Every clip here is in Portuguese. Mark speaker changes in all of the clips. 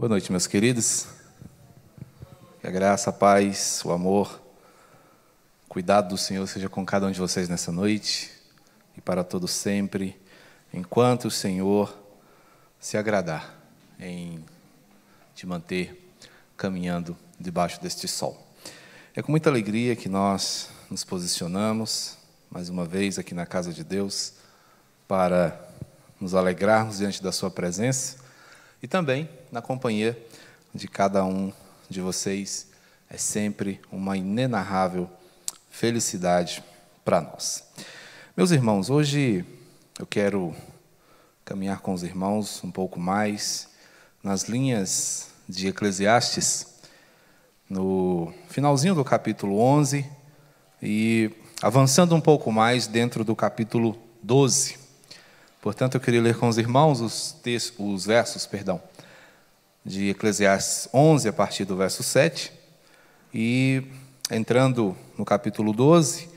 Speaker 1: Boa noite, meus queridos. Que a graça, a paz, o amor, o cuidado do Senhor seja com cada um de vocês nessa noite e para todos sempre, enquanto o Senhor se agradar em te manter caminhando debaixo deste sol. É com muita alegria que nós nos posicionamos mais uma vez aqui na casa de Deus para nos alegrarmos diante da Sua presença e também na companhia de cada um de vocês. É sempre uma inenarrável felicidade para nós. Meus irmãos, hoje eu quero caminhar com os irmãos um pouco mais nas linhas de Eclesiastes, no finalzinho do capítulo 11 e avançando um pouco mais dentro do capítulo 12. Portanto, eu queria ler com os irmãos os, os versos, perdão, de Eclesiastes 11, a partir do verso 7, e entrando no capítulo 12,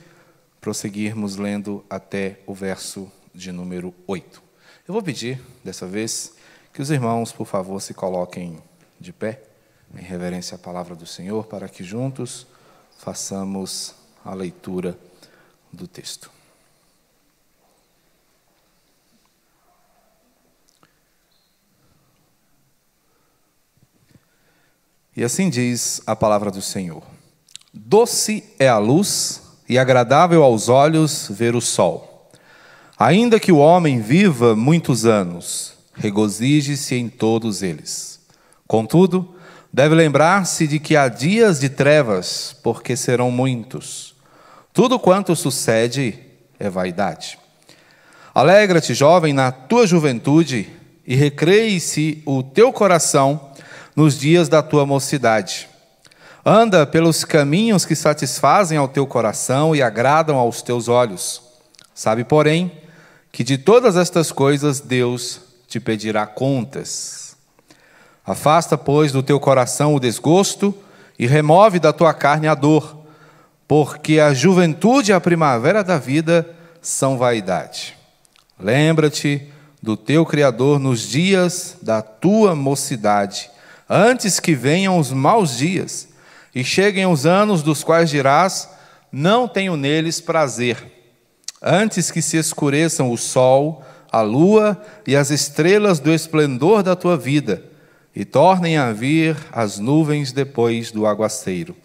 Speaker 1: prosseguirmos lendo até o verso de número 8. Eu vou pedir, dessa vez, que os irmãos, por favor, se coloquem de pé, em reverência à palavra do Senhor, para que juntos façamos a leitura do texto. E assim diz a palavra do Senhor: Doce é a luz e agradável aos olhos ver o sol. Ainda que o homem viva muitos anos, regozije-se em todos eles. Contudo, deve lembrar-se de que há dias de trevas, porque serão muitos. Tudo quanto sucede é vaidade. Alegra-te, jovem, na tua juventude, e recreie-se o teu coração nos dias da tua mocidade. Anda pelos caminhos que satisfazem ao teu coração e agradam aos teus olhos. Sabe, porém, que de todas estas coisas Deus te pedirá contas. Afasta, pois, do teu coração o desgosto e remove da tua carne a dor, porque a juventude e a primavera da vida são vaidade. Lembra-te do teu Criador nos dias da tua mocidade antes que venham os maus dias e cheguem os anos dos quais dirás: Não tenho neles prazer. Antes que se escureçam o sol, a lua e as estrelas do esplendor da tua vida, e tornem a vir as nuvens depois do aguaceiro.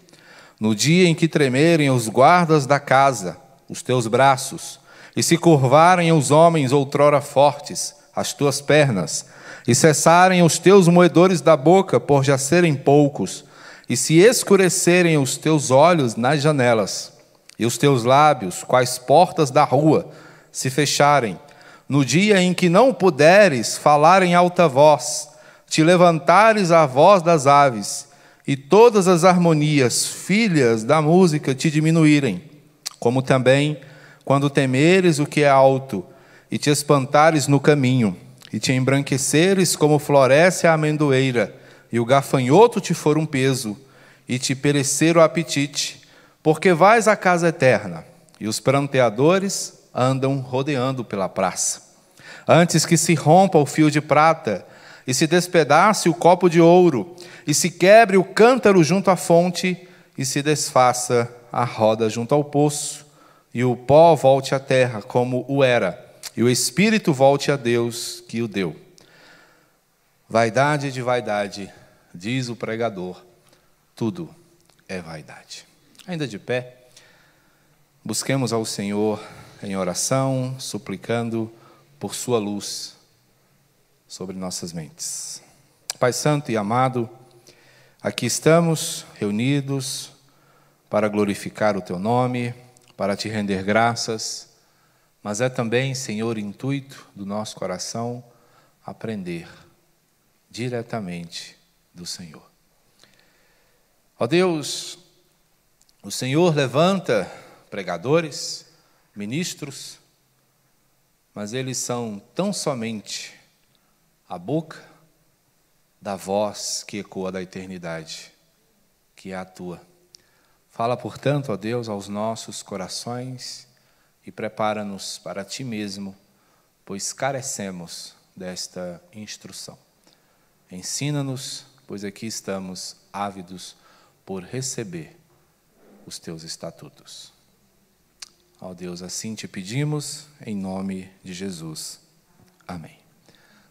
Speaker 1: No dia em que tremerem os guardas da casa, os teus braços, e se curvarem os homens outrora fortes, as tuas pernas, e cessarem os teus moedores da boca, por já serem poucos, e se escurecerem os teus olhos nas janelas, e os teus lábios, quais portas da rua, se fecharem, no dia em que não puderes falar em alta voz, te levantares a voz das aves, e todas as harmonias, filhas da música, te diminuírem, como também quando temeres o que é alto, e te espantares no caminho, e te embranqueceres como floresce a amendoeira, e o gafanhoto te for um peso, e te perecer o apetite, porque vais à casa eterna, e os pranteadores andam rodeando pela praça. Antes que se rompa o fio de prata, e se despedace o copo de ouro, e se quebre o cântaro junto à fonte, e se desfaça a roda junto ao poço, e o pó volte à terra como o era e o espírito volte a Deus que o deu. Vaidade de vaidade, diz o pregador, tudo é vaidade. Ainda de pé, busquemos ao Senhor em oração, suplicando por Sua luz sobre nossas mentes. Pai Santo e amado, aqui estamos reunidos para glorificar o Teu nome, para te render graças mas é também, Senhor, intuito do nosso coração aprender diretamente do Senhor. Ó Deus, o Senhor levanta pregadores, ministros, mas eles são tão somente a boca da voz que ecoa da eternidade, que é a tua. Fala, portanto, ó Deus, aos nossos corações e prepara-nos para ti mesmo, pois carecemos desta instrução. Ensina-nos pois aqui estamos ávidos por receber os teus estatutos. Ó Deus, assim te pedimos, em nome de Jesus. Amém.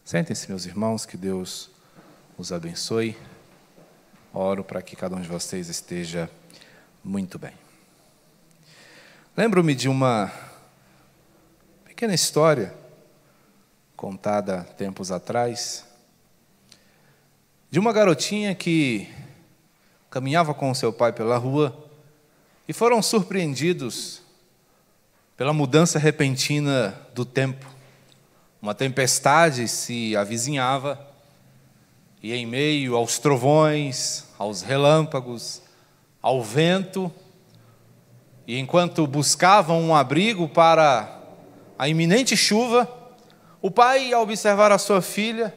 Speaker 1: Sentem-se, meus irmãos, que Deus os abençoe. Oro para que cada um de vocês esteja muito bem. Lembro-me de uma pequena história contada tempos atrás, de uma garotinha que caminhava com seu pai pela rua e foram surpreendidos pela mudança repentina do tempo. Uma tempestade se avizinhava e, em meio aos trovões, aos relâmpagos, ao vento, e enquanto buscavam um abrigo para a iminente chuva, o pai, ao observar a sua filha,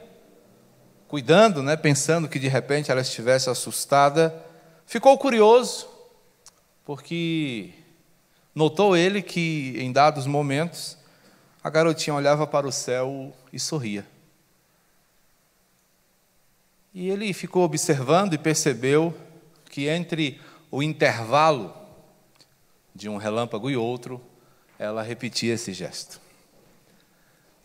Speaker 1: cuidando, né, pensando que de repente ela estivesse assustada, ficou curioso, porque notou ele que em dados momentos a garotinha olhava para o céu e sorria. E ele ficou observando e percebeu que entre o intervalo de um relâmpago e outro, ela repetia esse gesto.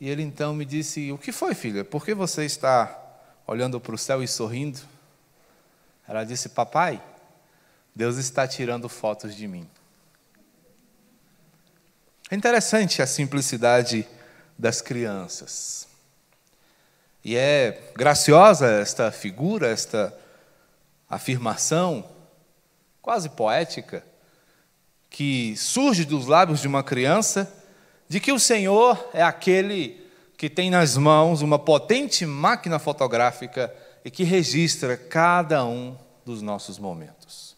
Speaker 1: E ele então me disse: O que foi, filha? Por que você está olhando para o céu e sorrindo? Ela disse: Papai, Deus está tirando fotos de mim. É interessante a simplicidade das crianças. E é graciosa esta figura, esta afirmação, quase poética, que surge dos lábios de uma criança de que o Senhor é aquele que tem nas mãos uma potente máquina fotográfica e que registra cada um dos nossos momentos.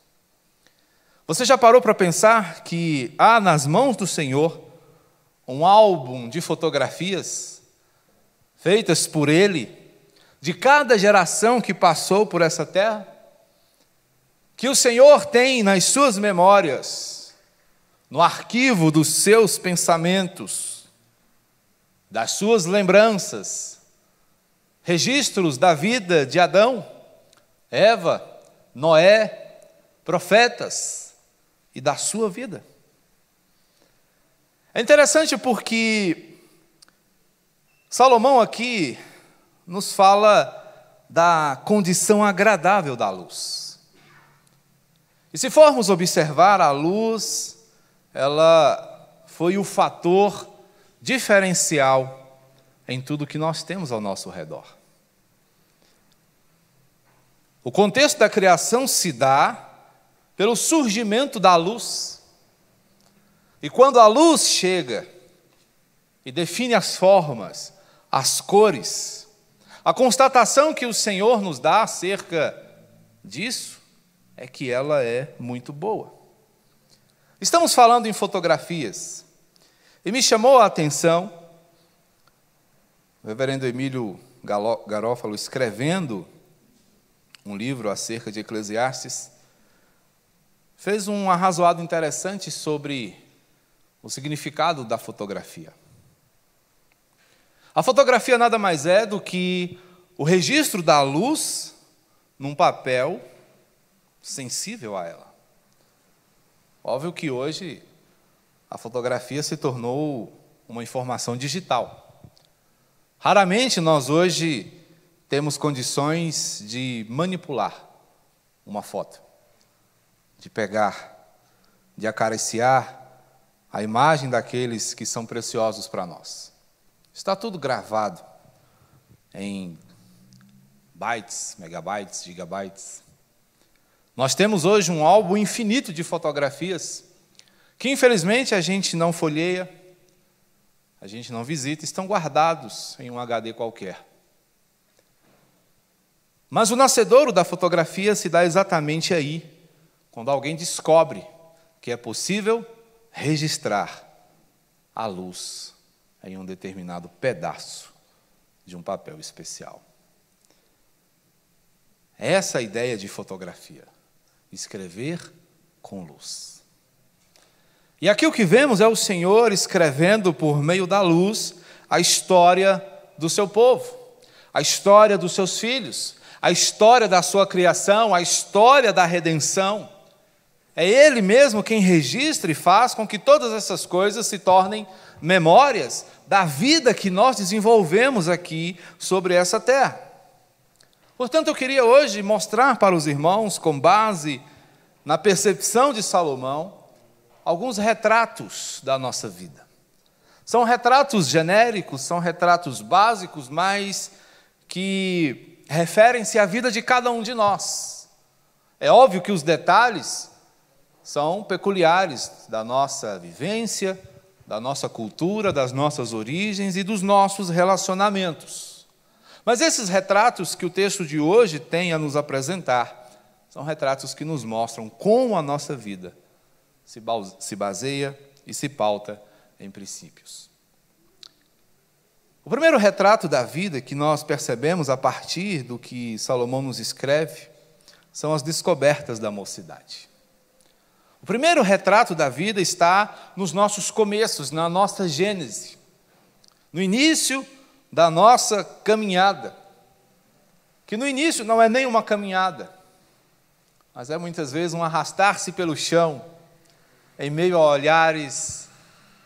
Speaker 1: Você já parou para pensar que há nas mãos do Senhor um álbum de fotografias feitas por Ele, de cada geração que passou por essa terra? Que o Senhor tem nas suas memórias no arquivo dos seus pensamentos, das suas lembranças, registros da vida de Adão, Eva, Noé, profetas e da sua vida. É interessante porque Salomão aqui nos fala da condição agradável da luz. E se formos observar a luz, ela foi o fator diferencial em tudo que nós temos ao nosso redor. O contexto da criação se dá pelo surgimento da luz. E quando a luz chega e define as formas, as cores, a constatação que o Senhor nos dá acerca disso é que ela é muito boa. Estamos falando em fotografias. E me chamou a atenção o reverendo Emílio Garófalo escrevendo um livro acerca de Eclesiastes, fez um arrazoado interessante sobre o significado da fotografia. A fotografia nada mais é do que o registro da luz num papel sensível a ela. Óbvio que hoje a fotografia se tornou uma informação digital. Raramente nós hoje temos condições de manipular uma foto, de pegar, de acariciar a imagem daqueles que são preciosos para nós. Está tudo gravado em bytes, megabytes, gigabytes. Nós temos hoje um álbum infinito de fotografias que, infelizmente, a gente não folheia, a gente não visita, estão guardados em um HD qualquer. Mas o nascedouro da fotografia se dá exatamente aí, quando alguém descobre que é possível registrar a luz em um determinado pedaço de um papel especial. Essa é a ideia de fotografia escrever com luz. E aqui o que vemos é o Senhor escrevendo por meio da luz a história do seu povo, a história dos seus filhos, a história da sua criação, a história da redenção. É Ele mesmo quem registra e faz com que todas essas coisas se tornem memórias da vida que nós desenvolvemos aqui sobre essa terra. Portanto, eu queria hoje mostrar para os irmãos, com base na percepção de Salomão, alguns retratos da nossa vida. São retratos genéricos, são retratos básicos, mas que referem-se à vida de cada um de nós. É óbvio que os detalhes são peculiares da nossa vivência, da nossa cultura, das nossas origens e dos nossos relacionamentos. Mas esses retratos que o texto de hoje tem a nos apresentar são retratos que nos mostram como a nossa vida se baseia e se pauta em princípios. O primeiro retrato da vida que nós percebemos a partir do que Salomão nos escreve são as descobertas da mocidade. O primeiro retrato da vida está nos nossos começos, na nossa gênese, no início da nossa caminhada. Que no início não é nem uma caminhada, mas é muitas vezes um arrastar-se pelo chão, em meio a olhares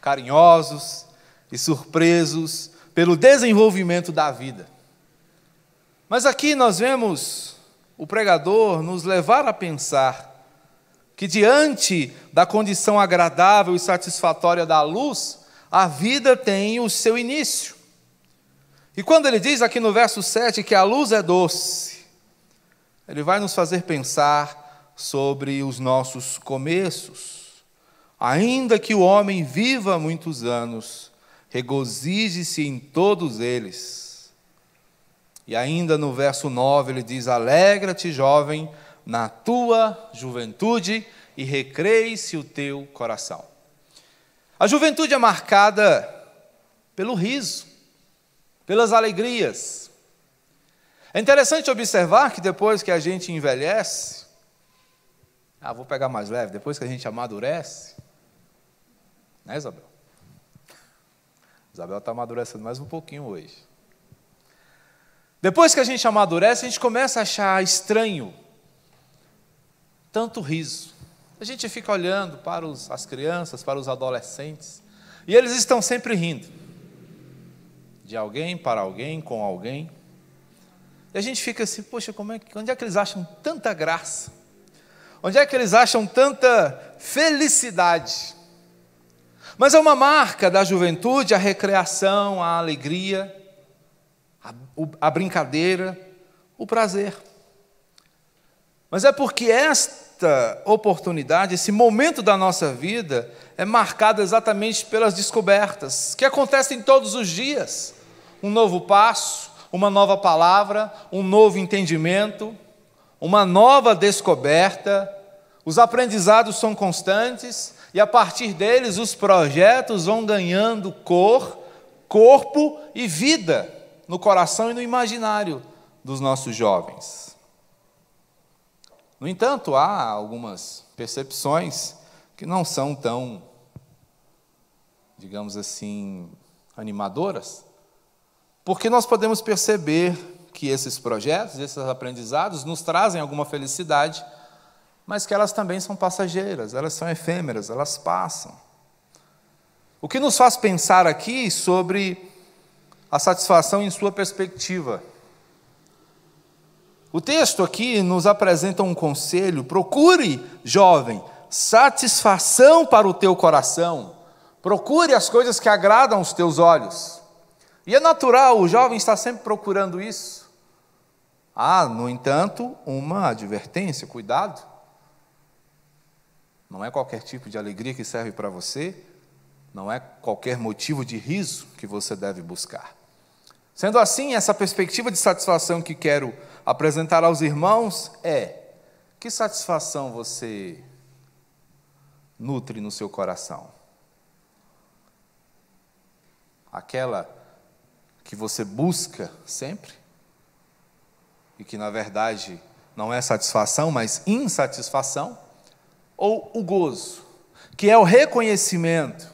Speaker 1: carinhosos e surpresos pelo desenvolvimento da vida. Mas aqui nós vemos o pregador nos levar a pensar que diante da condição agradável e satisfatória da luz, a vida tem o seu início. E quando ele diz aqui no verso 7 que a luz é doce, ele vai nos fazer pensar sobre os nossos começos. Ainda que o homem viva muitos anos, regozije-se em todos eles. E ainda no verso 9 ele diz: Alegra-te, jovem, na tua juventude e recreie-se o teu coração. A juventude é marcada pelo riso, pelas alegrias. É interessante observar que depois que a gente envelhece, ah, vou pegar mais leve, depois que a gente amadurece, né, Isabel? Isabel está amadurecendo mais um pouquinho hoje. Depois que a gente amadurece, a gente começa a achar estranho tanto riso. A gente fica olhando para os, as crianças, para os adolescentes, e eles estão sempre rindo. De alguém para alguém, com alguém. E a gente fica assim, poxa, como é, onde é que eles acham tanta graça? Onde é que eles acham tanta felicidade? Mas é uma marca da juventude a recreação, a alegria, a, a brincadeira, o prazer. Mas é porque esta oportunidade, esse momento da nossa vida, é marcado exatamente pelas descobertas, que acontecem todos os dias. Um novo passo, uma nova palavra, um novo entendimento, uma nova descoberta. Os aprendizados são constantes e a partir deles os projetos vão ganhando cor, corpo e vida no coração e no imaginário dos nossos jovens. No entanto, há algumas percepções que não são tão, digamos assim, animadoras, porque nós podemos perceber que esses projetos, esses aprendizados nos trazem alguma felicidade, mas que elas também são passageiras, elas são efêmeras, elas passam. O que nos faz pensar aqui sobre a satisfação em sua perspectiva. O texto aqui nos apresenta um conselho: procure, jovem, satisfação para o teu coração, procure as coisas que agradam os teus olhos. E é natural, o jovem está sempre procurando isso. Há, no entanto, uma advertência: cuidado. Não é qualquer tipo de alegria que serve para você, não é qualquer motivo de riso que você deve buscar. Sendo assim, essa perspectiva de satisfação que quero apresentar aos irmãos é: que satisfação você nutre no seu coração? Aquela que você busca sempre e que na verdade não é satisfação, mas insatisfação? Ou o gozo, que é o reconhecimento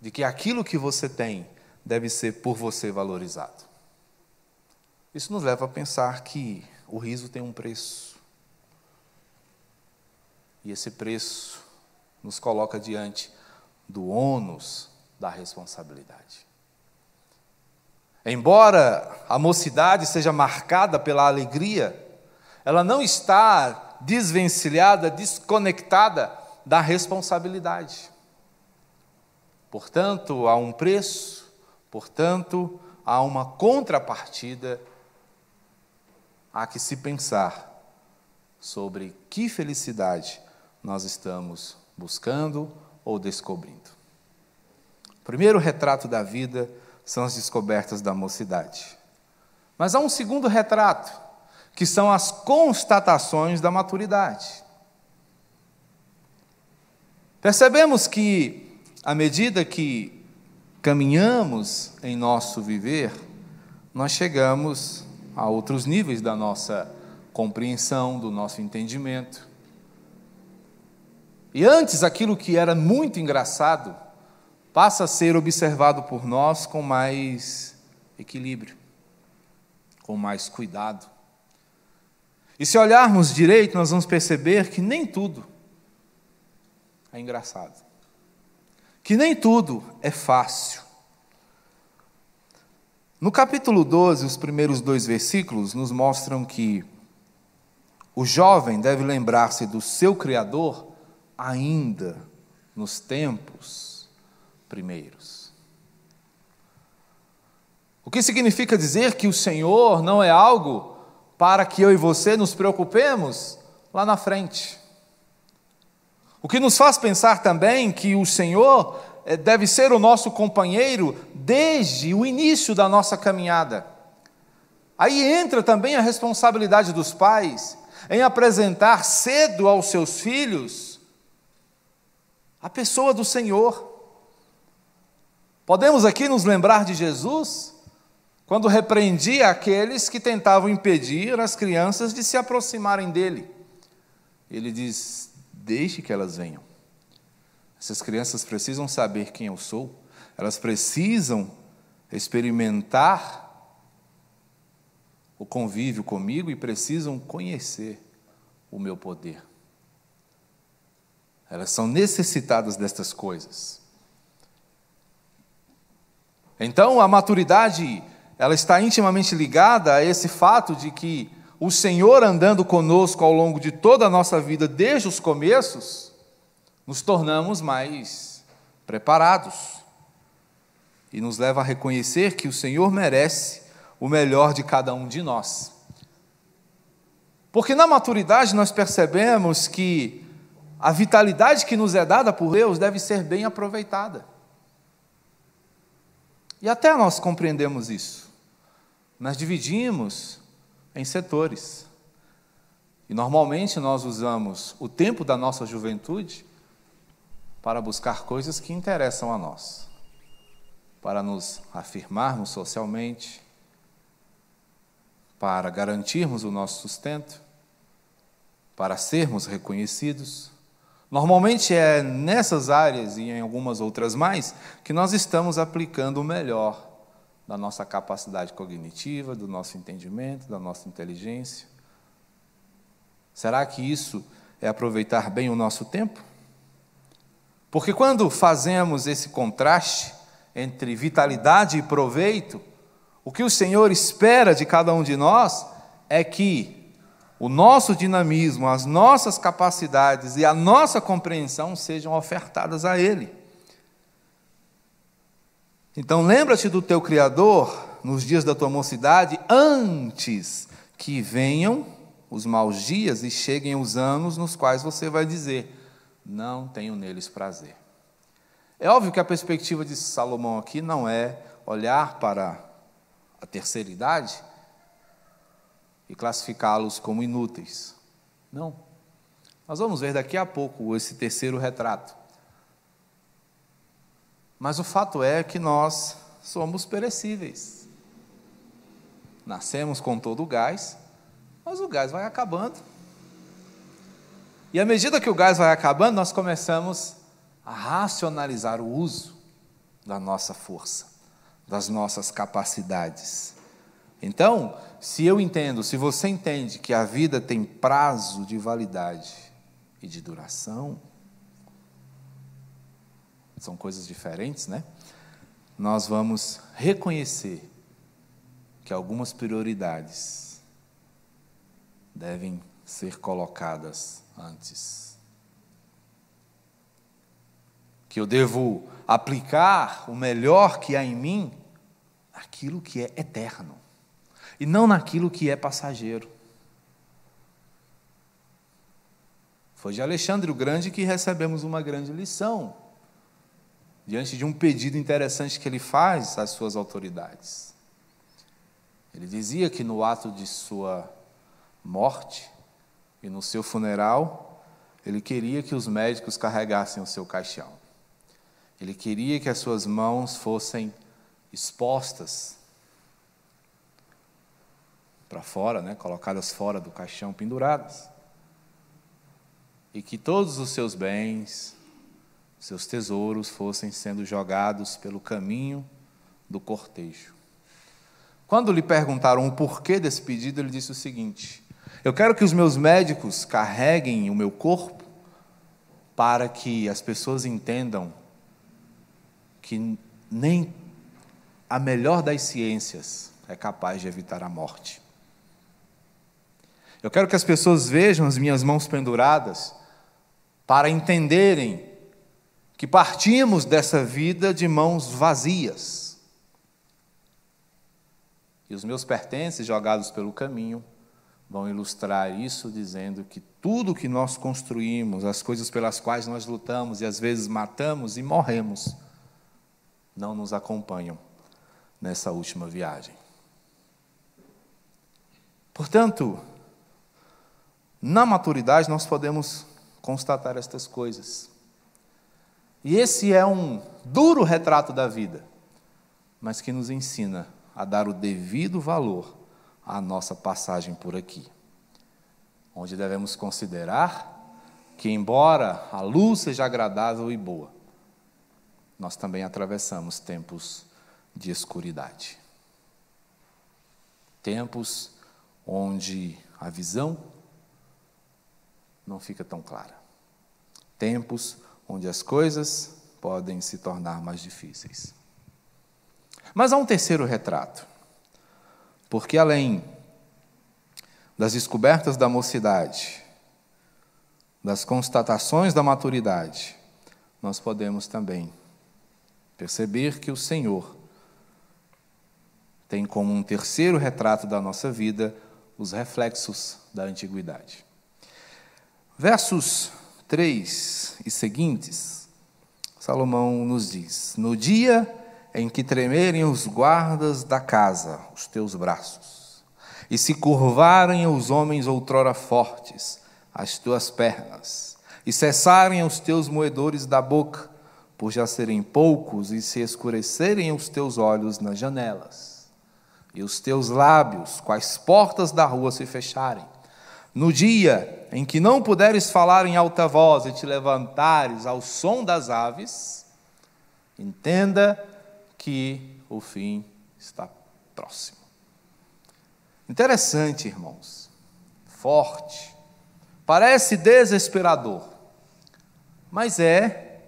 Speaker 1: de que aquilo que você tem deve ser por você valorizado? Isso nos leva a pensar que o riso tem um preço. E esse preço nos coloca diante do ônus da responsabilidade. Embora a mocidade seja marcada pela alegria, ela não está desvencilhada, desconectada da responsabilidade. Portanto, há um preço, portanto, há uma contrapartida há que se pensar sobre que felicidade nós estamos buscando ou descobrindo. O primeiro retrato da vida são as descobertas da mocidade. Mas há um segundo retrato, que são as constatações da maturidade. Percebemos que, à medida que caminhamos em nosso viver, nós chegamos a outros níveis da nossa compreensão, do nosso entendimento. E antes, aquilo que era muito engraçado passa a ser observado por nós com mais equilíbrio, com mais cuidado. E se olharmos direito, nós vamos perceber que nem tudo é engraçado, que nem tudo é fácil. No capítulo 12, os primeiros dois versículos nos mostram que o jovem deve lembrar-se do seu Criador ainda nos tempos primeiros. O que significa dizer que o Senhor não é algo para que eu e você nos preocupemos lá na frente. O que nos faz pensar também que o Senhor eh, deve ser o nosso companheiro desde o início da nossa caminhada. Aí entra também a responsabilidade dos pais em apresentar cedo aos seus filhos a pessoa do Senhor. Podemos aqui nos lembrar de Jesus, quando repreendia aqueles que tentavam impedir as crianças de se aproximarem dele. Ele diz: Deixe que elas venham. Essas crianças precisam saber quem eu sou, elas precisam experimentar o convívio comigo e precisam conhecer o meu poder. Elas são necessitadas destas coisas. Então, a maturidade, ela está intimamente ligada a esse fato de que o Senhor andando conosco ao longo de toda a nossa vida, desde os começos, nos tornamos mais preparados e nos leva a reconhecer que o Senhor merece o melhor de cada um de nós. Porque na maturidade nós percebemos que a vitalidade que nos é dada por Deus deve ser bem aproveitada. E até nós compreendemos isso. Nós dividimos em setores. E normalmente nós usamos o tempo da nossa juventude para buscar coisas que interessam a nós, para nos afirmarmos socialmente, para garantirmos o nosso sustento, para sermos reconhecidos. Normalmente é nessas áreas e em algumas outras mais que nós estamos aplicando o melhor da nossa capacidade cognitiva, do nosso entendimento, da nossa inteligência. Será que isso é aproveitar bem o nosso tempo? Porque quando fazemos esse contraste entre vitalidade e proveito, o que o Senhor espera de cada um de nós é que o nosso dinamismo, as nossas capacidades e a nossa compreensão sejam ofertadas a Ele. Então lembra-te do teu Criador nos dias da tua mocidade, antes que venham os maus dias e cheguem os anos nos quais você vai dizer: não tenho neles prazer. É óbvio que a perspectiva de Salomão aqui não é olhar para a terceira idade e classificá-los como inúteis. Não. Nós vamos ver daqui a pouco esse terceiro retrato. Mas o fato é que nós somos perecíveis. Nascemos com todo o gás, mas o gás vai acabando. E à medida que o gás vai acabando, nós começamos a racionalizar o uso da nossa força, das nossas capacidades. Então, se eu entendo, se você entende que a vida tem prazo de validade e de duração, são coisas diferentes, né? Nós vamos reconhecer que algumas prioridades devem ser colocadas antes. Que eu devo aplicar o melhor que há em mim naquilo que é eterno e não naquilo que é passageiro. Foi de Alexandre o Grande que recebemos uma grande lição diante de um pedido interessante que ele faz às suas autoridades. Ele dizia que no ato de sua morte e no seu funeral, ele queria que os médicos carregassem o seu caixão. Ele queria que as suas mãos fossem expostas para fora, né, colocadas fora do caixão, penduradas. E que todos os seus bens, seus tesouros fossem sendo jogados pelo caminho do cortejo. Quando lhe perguntaram o porquê desse pedido, ele disse o seguinte: Eu quero que os meus médicos carreguem o meu corpo para que as pessoas entendam que nem a melhor das ciências é capaz de evitar a morte. Eu quero que as pessoas vejam as minhas mãos penduradas para entenderem que partimos dessa vida de mãos vazias. E os meus pertences jogados pelo caminho vão ilustrar isso, dizendo que tudo que nós construímos, as coisas pelas quais nós lutamos e às vezes matamos e morremos, não nos acompanham nessa última viagem. Portanto, na maturidade nós podemos constatar estas coisas. E esse é um duro retrato da vida, mas que nos ensina a dar o devido valor à nossa passagem por aqui. Onde devemos considerar que, embora a luz seja agradável e boa, nós também atravessamos tempos de escuridade. Tempos onde a visão não fica tão clara. Tempos onde as coisas podem se tornar mais difíceis. Mas há um terceiro retrato, porque além das descobertas da mocidade, das constatações da maturidade, nós podemos também perceber que o Senhor tem como um terceiro retrato da nossa vida os reflexos da antiguidade. Versos 3 e seguintes, Salomão nos diz: No dia em que tremerem os guardas da casa, os teus braços, e se curvarem os homens outrora fortes, as tuas pernas, e cessarem os teus moedores da boca, por já serem poucos, e se escurecerem os teus olhos nas janelas, e os teus lábios, quais portas da rua se fecharem, no dia em que não puderes falar em alta voz e te levantares ao som das aves, entenda que o fim está próximo. Interessante, irmãos. Forte. Parece desesperador, mas é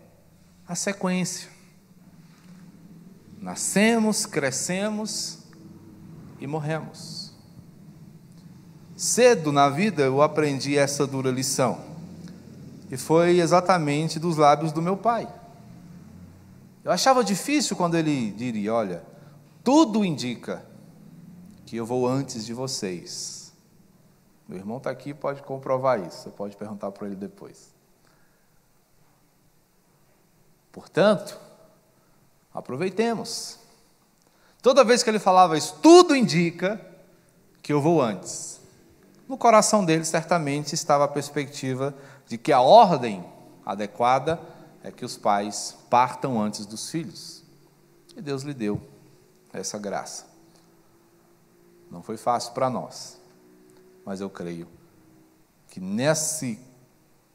Speaker 1: a sequência. Nascemos, crescemos e morremos. Cedo na vida eu aprendi essa dura lição. E foi exatamente dos lábios do meu pai. Eu achava difícil quando ele diria: Olha, tudo indica que eu vou antes de vocês. Meu irmão está aqui pode comprovar isso. Você pode perguntar para ele depois. Portanto, aproveitemos. Toda vez que ele falava isso, tudo indica que eu vou antes. No coração dele, certamente, estava a perspectiva de que a ordem adequada é que os pais partam antes dos filhos. E Deus lhe deu essa graça. Não foi fácil para nós, mas eu creio que nesse,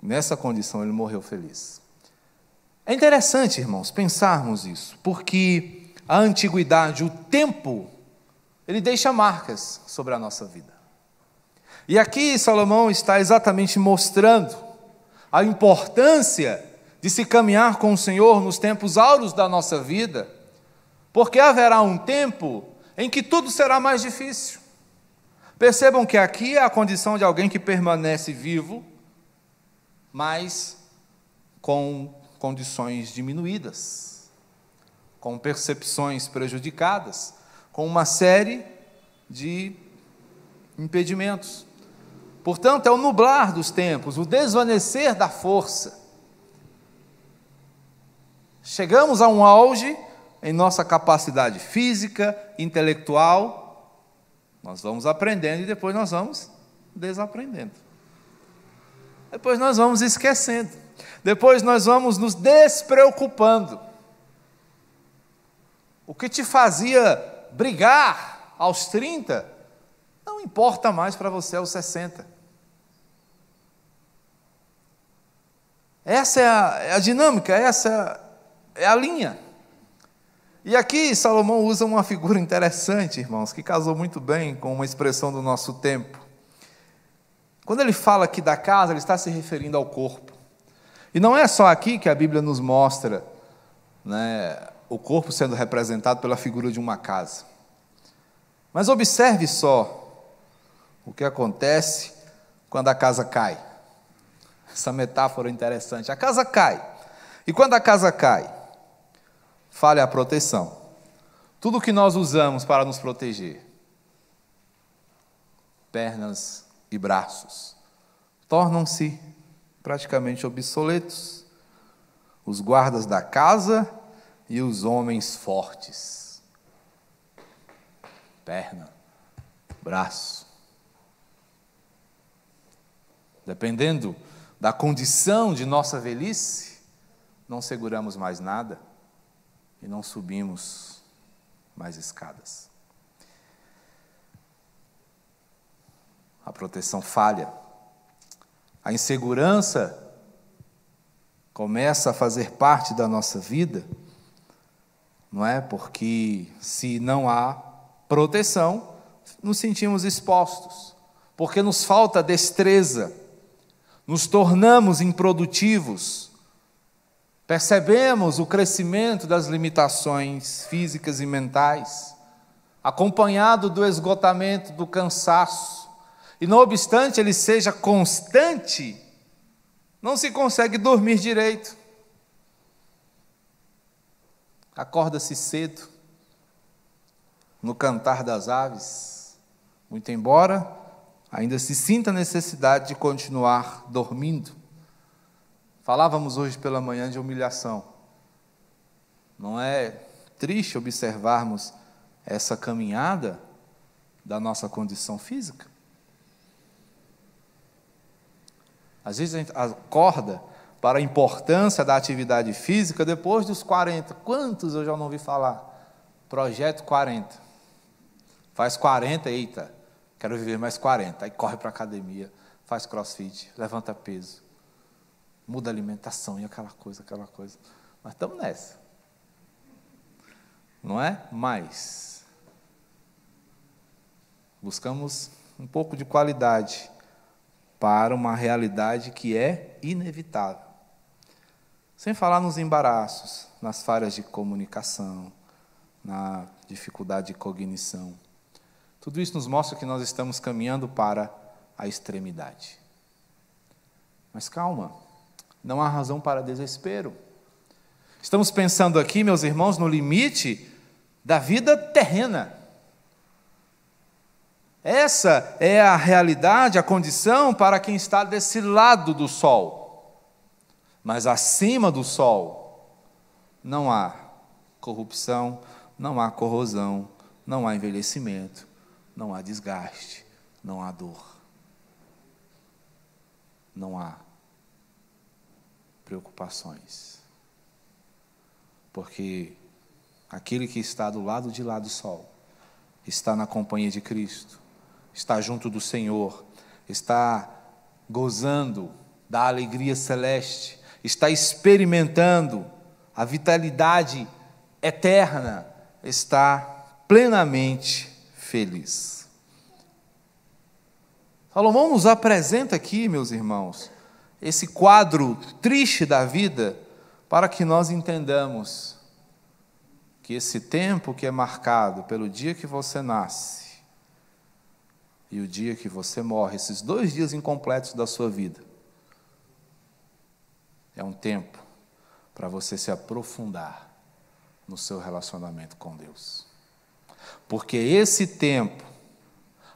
Speaker 1: nessa condição ele morreu feliz. É interessante, irmãos, pensarmos isso, porque a antiguidade, o tempo ele deixa marcas sobre a nossa vida. E aqui Salomão está exatamente mostrando a importância de se caminhar com o Senhor nos tempos áureos da nossa vida, porque haverá um tempo em que tudo será mais difícil. Percebam que aqui é a condição de alguém que permanece vivo, mas com condições diminuídas, com percepções prejudicadas, com uma série de impedimentos. Portanto, é o nublar dos tempos, o desvanecer da força. Chegamos a um auge em nossa capacidade física, intelectual, nós vamos aprendendo e depois nós vamos desaprendendo. Depois nós vamos esquecendo. Depois nós vamos nos despreocupando. O que te fazia brigar aos 30, não importa mais para você aos 60. Essa é a, é a dinâmica, essa é a linha. E aqui Salomão usa uma figura interessante, irmãos, que casou muito bem com uma expressão do nosso tempo. Quando ele fala aqui da casa, ele está se referindo ao corpo. E não é só aqui que a Bíblia nos mostra né, o corpo sendo representado pela figura de uma casa. Mas observe só o que acontece quando a casa cai. Essa metáfora é interessante. A casa cai. E quando a casa cai, falha a proteção. Tudo que nós usamos para nos proteger, pernas e braços, tornam-se praticamente obsoletos. Os guardas da casa e os homens fortes. Perna, braço. Dependendo da condição de nossa velhice, não seguramos mais nada e não subimos mais escadas. A proteção falha. A insegurança começa a fazer parte da nossa vida, não é? Porque se não há proteção, nos sentimos expostos, porque nos falta destreza, nos tornamos improdutivos Percebemos o crescimento das limitações físicas e mentais, acompanhado do esgotamento, do cansaço. E não obstante ele seja constante, não se consegue dormir direito. Acorda-se cedo, no cantar das aves, muito embora ainda se sinta a necessidade de continuar dormindo. Falávamos hoje pela manhã de humilhação. Não é triste observarmos essa caminhada da nossa condição física? Às vezes a gente acorda para a importância da atividade física depois dos 40. Quantos eu já não ouvi falar? Projeto 40. Faz 40, eita, quero viver mais 40. Aí corre para a academia, faz crossfit, levanta peso muda a alimentação e aquela coisa, aquela coisa. Nós estamos nessa. Não é? Mas buscamos um pouco de qualidade para uma realidade que é inevitável. Sem falar nos embaraços, nas falhas de comunicação, na dificuldade de cognição. Tudo isso nos mostra que nós estamos caminhando para a extremidade. Mas calma, não há razão para desespero. Estamos pensando aqui, meus irmãos, no limite da vida terrena. Essa é a realidade, a condição para quem está desse lado do sol. Mas acima do sol não há corrupção, não há corrosão, não há envelhecimento, não há desgaste, não há dor. Não há preocupações. Porque aquele que está do lado de lá do sol está na companhia de Cristo, está junto do Senhor, está gozando da alegria celeste, está experimentando a vitalidade eterna, está plenamente feliz. Salomão nos apresenta aqui, meus irmãos, esse quadro triste da vida para que nós entendamos que esse tempo que é marcado pelo dia que você nasce e o dia que você morre, esses dois dias incompletos da sua vida, é um tempo para você se aprofundar no seu relacionamento com Deus. Porque esse tempo,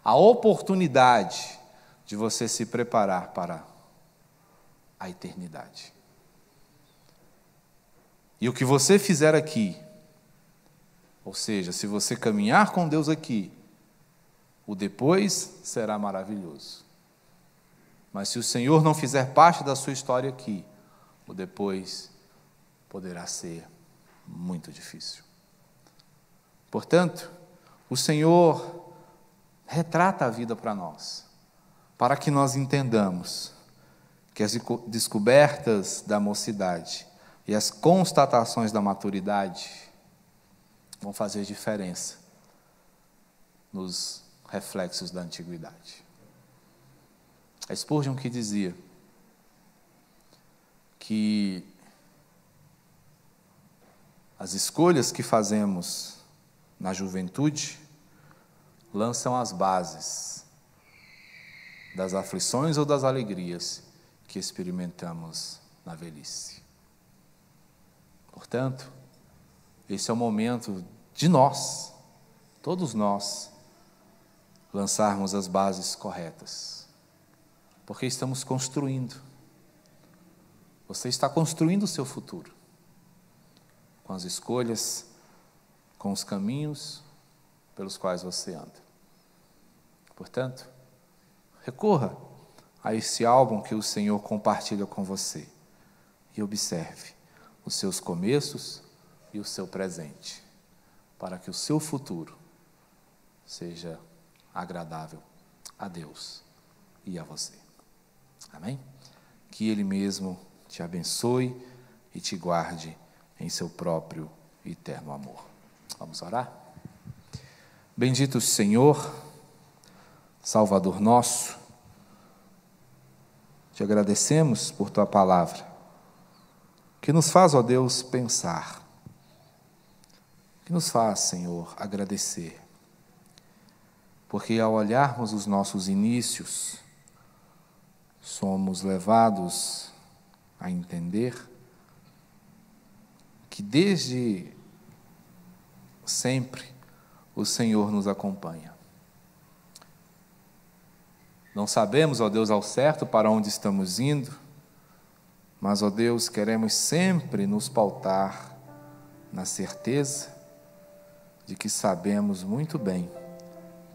Speaker 1: a oportunidade de você se preparar para a eternidade. E o que você fizer aqui, ou seja, se você caminhar com Deus aqui, o depois será maravilhoso. Mas se o Senhor não fizer parte da sua história aqui, o depois poderá ser muito difícil. Portanto, o Senhor retrata a vida para nós, para que nós entendamos que as descobertas da mocidade e as constatações da maturidade vão fazer diferença nos reflexos da antiguidade. É Spurgeon que dizia que as escolhas que fazemos na juventude lançam as bases das aflições ou das alegrias que experimentamos na velhice. Portanto, esse é o momento de nós, todos nós, lançarmos as bases corretas, porque estamos construindo. Você está construindo o seu futuro com as escolhas, com os caminhos pelos quais você anda. Portanto, recorra a esse álbum que o Senhor compartilha com você e observe os seus começos e o seu presente, para que o seu futuro seja agradável a Deus e a você. Amém? Que Ele mesmo te abençoe e te guarde em seu próprio eterno amor. Vamos orar? Bendito Senhor, Salvador nosso, te agradecemos por tua palavra, que nos faz, ó Deus, pensar, que nos faz, Senhor, agradecer, porque ao olharmos os nossos inícios, somos levados a entender que desde sempre o Senhor nos acompanha. Não sabemos, ó Deus, ao certo para onde estamos indo, mas, ó Deus, queremos sempre nos pautar na certeza de que sabemos muito bem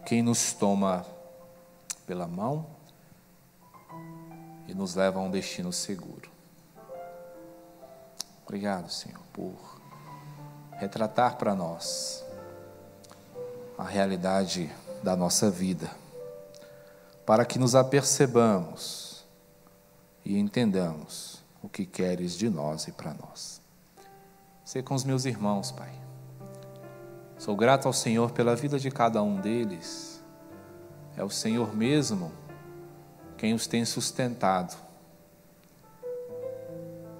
Speaker 1: quem nos toma pela mão e nos leva a um destino seguro. Obrigado, Senhor, por retratar para nós a realidade da nossa vida, para que nos apercebamos e entendamos o que queres de nós e para nós. Ser com os meus irmãos, Pai. Sou grato ao Senhor pela vida de cada um deles. É o Senhor mesmo quem os tem sustentado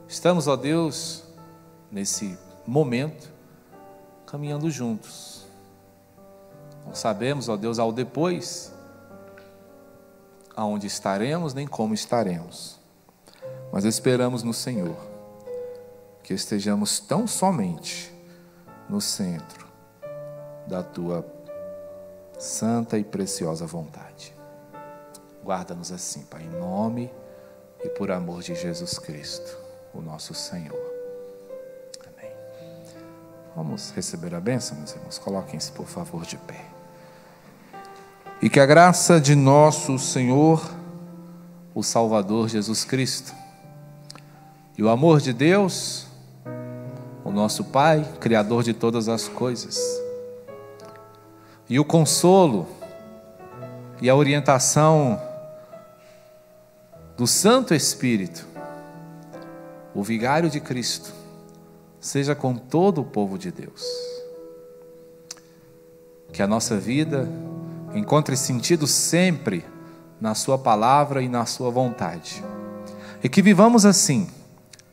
Speaker 1: Estamos, ó Deus, nesse momento, caminhando juntos. Não sabemos, ó Deus, ao depois, aonde estaremos, nem como estaremos. Mas esperamos no Senhor que estejamos tão somente no centro da tua santa e preciosa vontade. Guarda-nos assim, Pai, em nome e por amor de Jesus Cristo o nosso Senhor. Amém. Vamos receber a bênção, meus irmãos. Coloquem-se, por favor, de pé. E que a graça de nosso Senhor, o Salvador Jesus Cristo, e o amor de Deus, o nosso Pai, Criador de todas as coisas, e o consolo e a orientação do Santo Espírito o vigário de Cristo, seja com todo o povo de Deus. Que a nossa vida encontre sentido sempre na Sua palavra e na Sua vontade. E que vivamos assim,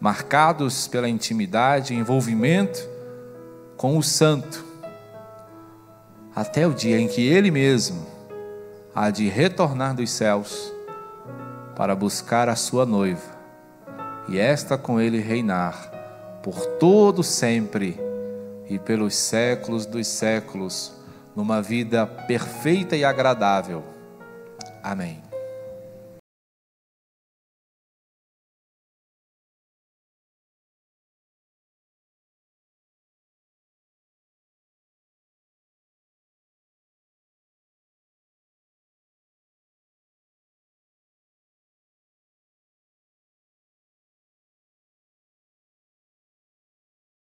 Speaker 1: marcados pela intimidade e envolvimento com o Santo, até o dia em que Ele mesmo há de retornar dos céus para buscar a sua noiva e esta com Ele reinar por todo sempre e pelos séculos dos séculos, numa vida perfeita e agradável. Amém.